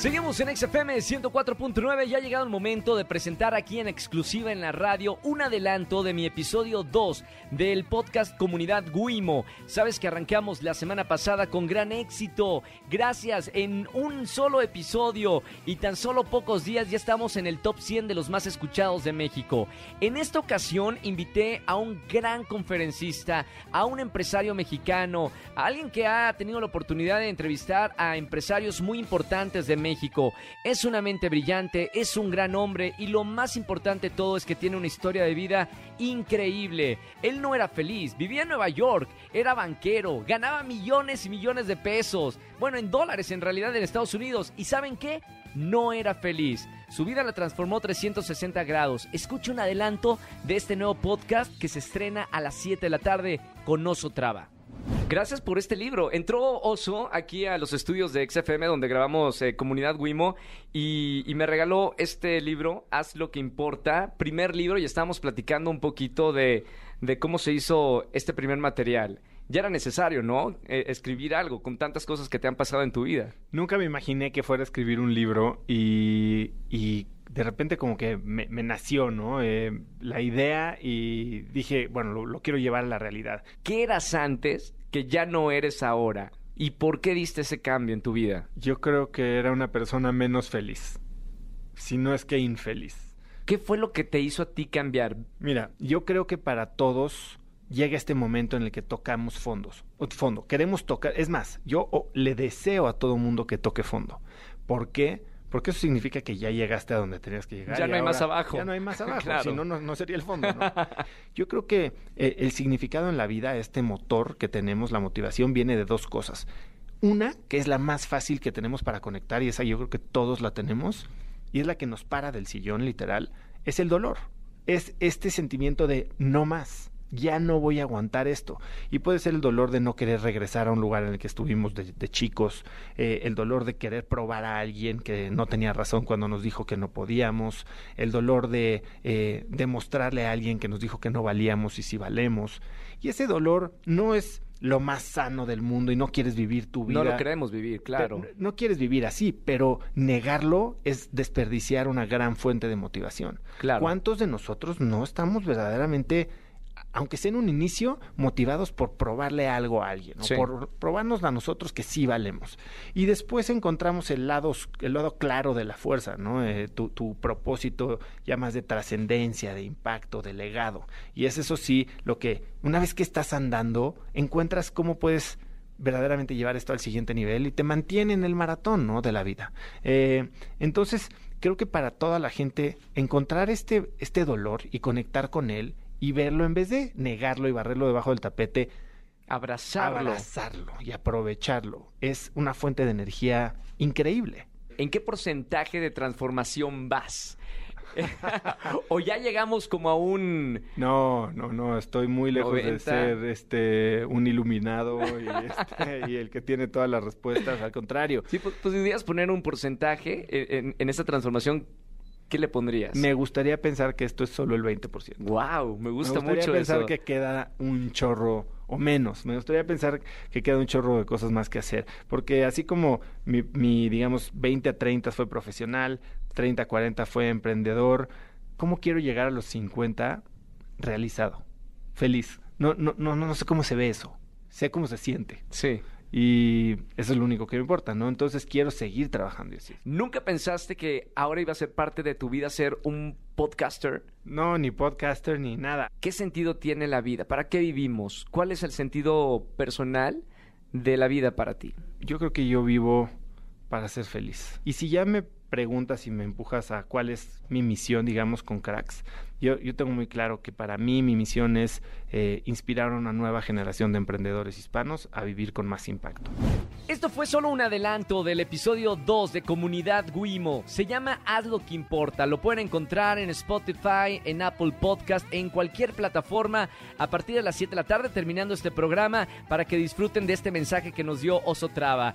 Seguimos en XFM 104.9 y ha llegado el momento de presentar aquí en exclusiva en la radio un adelanto de mi episodio 2 del podcast Comunidad Guimo. Sabes que arrancamos la semana pasada con gran éxito. Gracias en un solo episodio y tan solo pocos días ya estamos en el top 100 de los más escuchados de México. En esta ocasión invité a un gran conferencista, a un empresario mexicano, a alguien que ha tenido la oportunidad de entrevistar a empresarios muy importantes de México. Es una mente brillante, es un gran hombre y lo más importante de todo es que tiene una historia de vida increíble. Él no era feliz, vivía en Nueva York, era banquero, ganaba millones y millones de pesos, bueno, en dólares en realidad en Estados Unidos. ¿Y saben qué? No era feliz. Su vida la transformó 360 grados. Escuche un adelanto de este nuevo podcast que se estrena a las 7 de la tarde con Oso Traba. Gracias por este libro. Entró Oso aquí a los estudios de XFM donde grabamos eh, Comunidad Wimo y, me regaló este libro, Haz lo que importa, primer libro y estábamos platicando un poquito de, de cómo se hizo este primer material. Ya era necesario, ¿no? Eh, escribir algo con tantas cosas que te han pasado en tu vida. Nunca me imaginé que fuera a escribir un libro y, y de repente como que me, me nació, ¿no? Eh, la idea y dije, bueno, lo, lo quiero llevar a la realidad. ¿Qué eras antes que ya no eres ahora? ¿Y por qué diste ese cambio en tu vida? Yo creo que era una persona menos feliz, si no es que infeliz. ¿Qué fue lo que te hizo a ti cambiar? Mira, yo creo que para todos llega este momento en el que tocamos fondos, fondo. Queremos tocar, es más, yo le deseo a todo mundo que toque fondo. ¿Por qué? Porque eso significa que ya llegaste a donde tenías que llegar. Ya no hay más abajo. Ya no hay más abajo. claro. Si no, no, no, sería el fondo. ¿no? Yo creo que eh, el significado en la vida, este motor que tenemos, la motivación, viene de dos cosas. Una, que es la más fácil que tenemos para conectar, y esa yo creo que todos la tenemos, y es la que nos para del sillón, literal, es el dolor. Es este sentimiento de no más ya no voy a aguantar esto. Y puede ser el dolor de no querer regresar a un lugar en el que estuvimos de, de chicos, eh, el dolor de querer probar a alguien que no tenía razón cuando nos dijo que no podíamos, el dolor de eh, demostrarle a alguien que nos dijo que no valíamos y si valemos. Y ese dolor no es lo más sano del mundo y no quieres vivir tu vida. No lo queremos vivir, claro. No, no, quieres vivir así, pero negarlo es desperdiciar una gran fuente de motivación. Claro. ¿Cuántos de nosotros no estamos verdaderamente aunque sea en un inicio, motivados por probarle algo a alguien, ¿no? sí. por probarnos a nosotros que sí valemos. Y después encontramos el lado, el lado claro de la fuerza, ¿no? Eh, tu, tu, propósito ya más de trascendencia, de impacto, de legado. Y es eso sí, lo que una vez que estás andando, encuentras cómo puedes verdaderamente llevar esto al siguiente nivel y te mantiene en el maratón, ¿no? De la vida. Eh, entonces, creo que para toda la gente, encontrar este, este dolor y conectar con él y verlo en vez de negarlo y barrerlo debajo del tapete, abrazarlo. abrazarlo y aprovecharlo. Es una fuente de energía increíble. ¿En qué porcentaje de transformación vas? o ya llegamos como a un no no no estoy muy lejos 90. de ser este un iluminado y, este, y, el que tiene todas las respuestas al contrario sí pues podrías poner un porcentaje en, en esa transformación ¿Qué le pondrías? Me gustaría pensar que esto es solo el 20%. Wow, me gusta me mucho pensar eso. que queda un chorro o menos. Me gustaría pensar que queda un chorro de cosas más que hacer. Porque así como mi, mi digamos, 20 a 30 fue profesional, 30 a 40 fue emprendedor, ¿cómo quiero llegar a los 50 realizado? Feliz. No, no, no, no sé cómo se ve eso. Sé cómo se siente. Sí. Y eso es lo único que me importa, ¿no? Entonces quiero seguir trabajando y así. ¿Nunca pensaste que ahora iba a ser parte de tu vida ser un podcaster? No, ni podcaster ni nada. ¿Qué sentido tiene la vida? ¿Para qué vivimos? ¿Cuál es el sentido personal de la vida para ti? Yo creo que yo vivo para ser feliz. Y si ya me preguntas y me empujas a cuál es mi misión, digamos, con Cracks, yo, yo tengo muy claro que para mí mi misión es eh, inspirar a una nueva generación de emprendedores hispanos a vivir con más impacto. Esto fue solo un adelanto del episodio 2 de Comunidad Guimo. Se llama Haz lo que importa. Lo pueden encontrar en Spotify, en Apple Podcast, en cualquier plataforma a partir de las 7 de la tarde terminando este programa para que disfruten de este mensaje que nos dio Oso Traba.